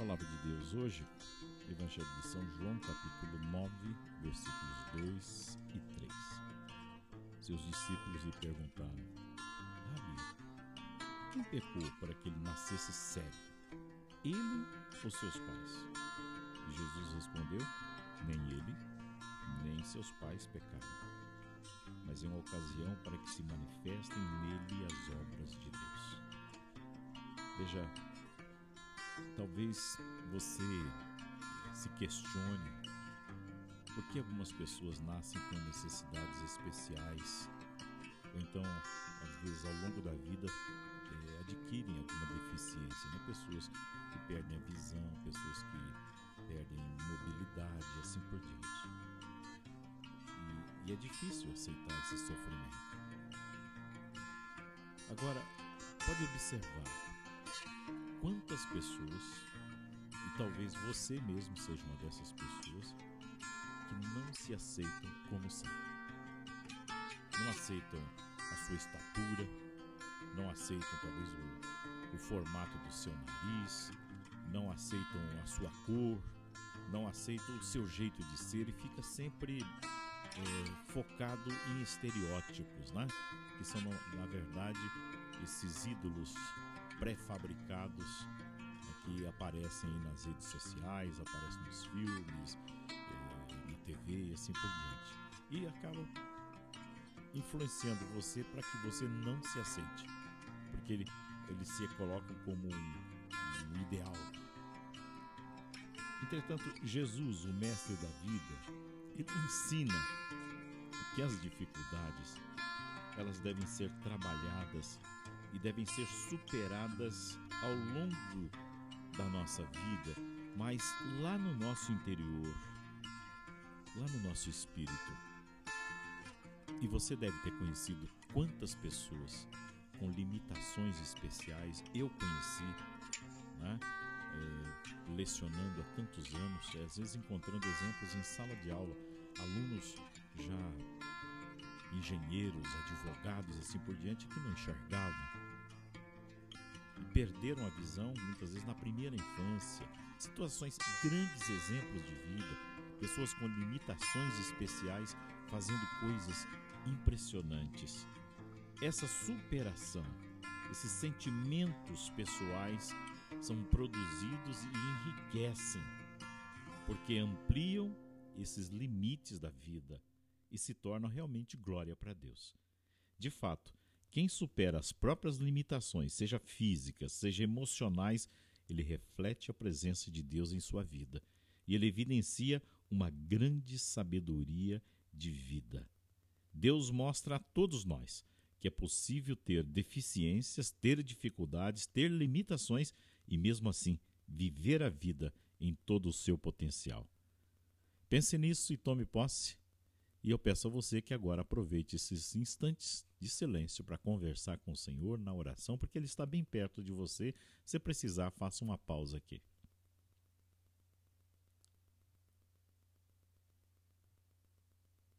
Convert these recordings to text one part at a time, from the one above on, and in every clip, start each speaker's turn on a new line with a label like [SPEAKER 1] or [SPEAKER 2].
[SPEAKER 1] palavra de Deus hoje, Evangelho de São João, capítulo 9, versículos 2 e 3. Seus discípulos lhe perguntaram: Rabi, quem pecou para que ele nascesse cego? Ele ou seus pais? E Jesus respondeu: Nem ele, nem seus pais pecaram mas é uma ocasião para que se manifestem nele as obras de Deus. Veja, talvez você se questione por que algumas pessoas nascem com necessidades especiais, ou então, às vezes, ao longo da vida, é, adquirem alguma deficiência. Né? Pessoas que perdem a visão, pessoas que perdem mobilidade assim por diante. E, e é difícil aceitar esse sofrimento. Agora, pode observar quantas pessoas, e talvez você mesmo seja uma dessas pessoas, que não se aceitam como são. Não aceitam a sua estatura, não aceitam talvez o, o formato do seu nariz, não aceitam a sua cor, não aceitam o seu jeito de ser e fica sempre é, focado em estereótipos, né? Que são, na verdade, esses ídolos pré-fabricados né, que aparecem nas redes sociais, aparecem nos filmes, eh, na TV e assim por diante. E acabam influenciando você para que você não se aceite, porque ele, ele se coloca como um, um ideal. Entretanto, Jesus, o mestre da vida, ele ensina que as dificuldades elas devem ser trabalhadas e devem ser superadas ao longo da nossa vida, mas lá no nosso interior, lá no nosso espírito. E você deve ter conhecido quantas pessoas com limitações especiais eu conheci, né? É, lecionando há tantos anos, às vezes encontrando exemplos em sala de aula, alunos já engenheiros, advogados assim por diante que não enxergavam e perderam a visão muitas vezes na primeira infância. Situações, grandes exemplos de vida, pessoas com limitações especiais fazendo coisas impressionantes. Essa superação, esses sentimentos pessoais são produzidos e enriquecem, porque ampliam esses limites da vida e se tornam realmente glória para Deus. De fato, quem supera as próprias limitações, seja físicas, seja emocionais, ele reflete a presença de Deus em sua vida e ele evidencia uma grande sabedoria de vida. Deus mostra a todos nós que é possível ter deficiências, ter dificuldades, ter limitações e, mesmo assim, viver a vida em todo o seu potencial. Pense nisso e tome posse e eu peço a você que agora aproveite esses instantes de silêncio para conversar com o Senhor na oração, porque Ele está bem perto de você. Se precisar, faça uma pausa aqui.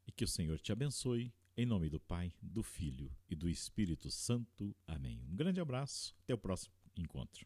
[SPEAKER 1] E que o Senhor te abençoe, em nome do Pai, do Filho e do Espírito Santo. Amém. Um grande abraço, até o próximo encontro.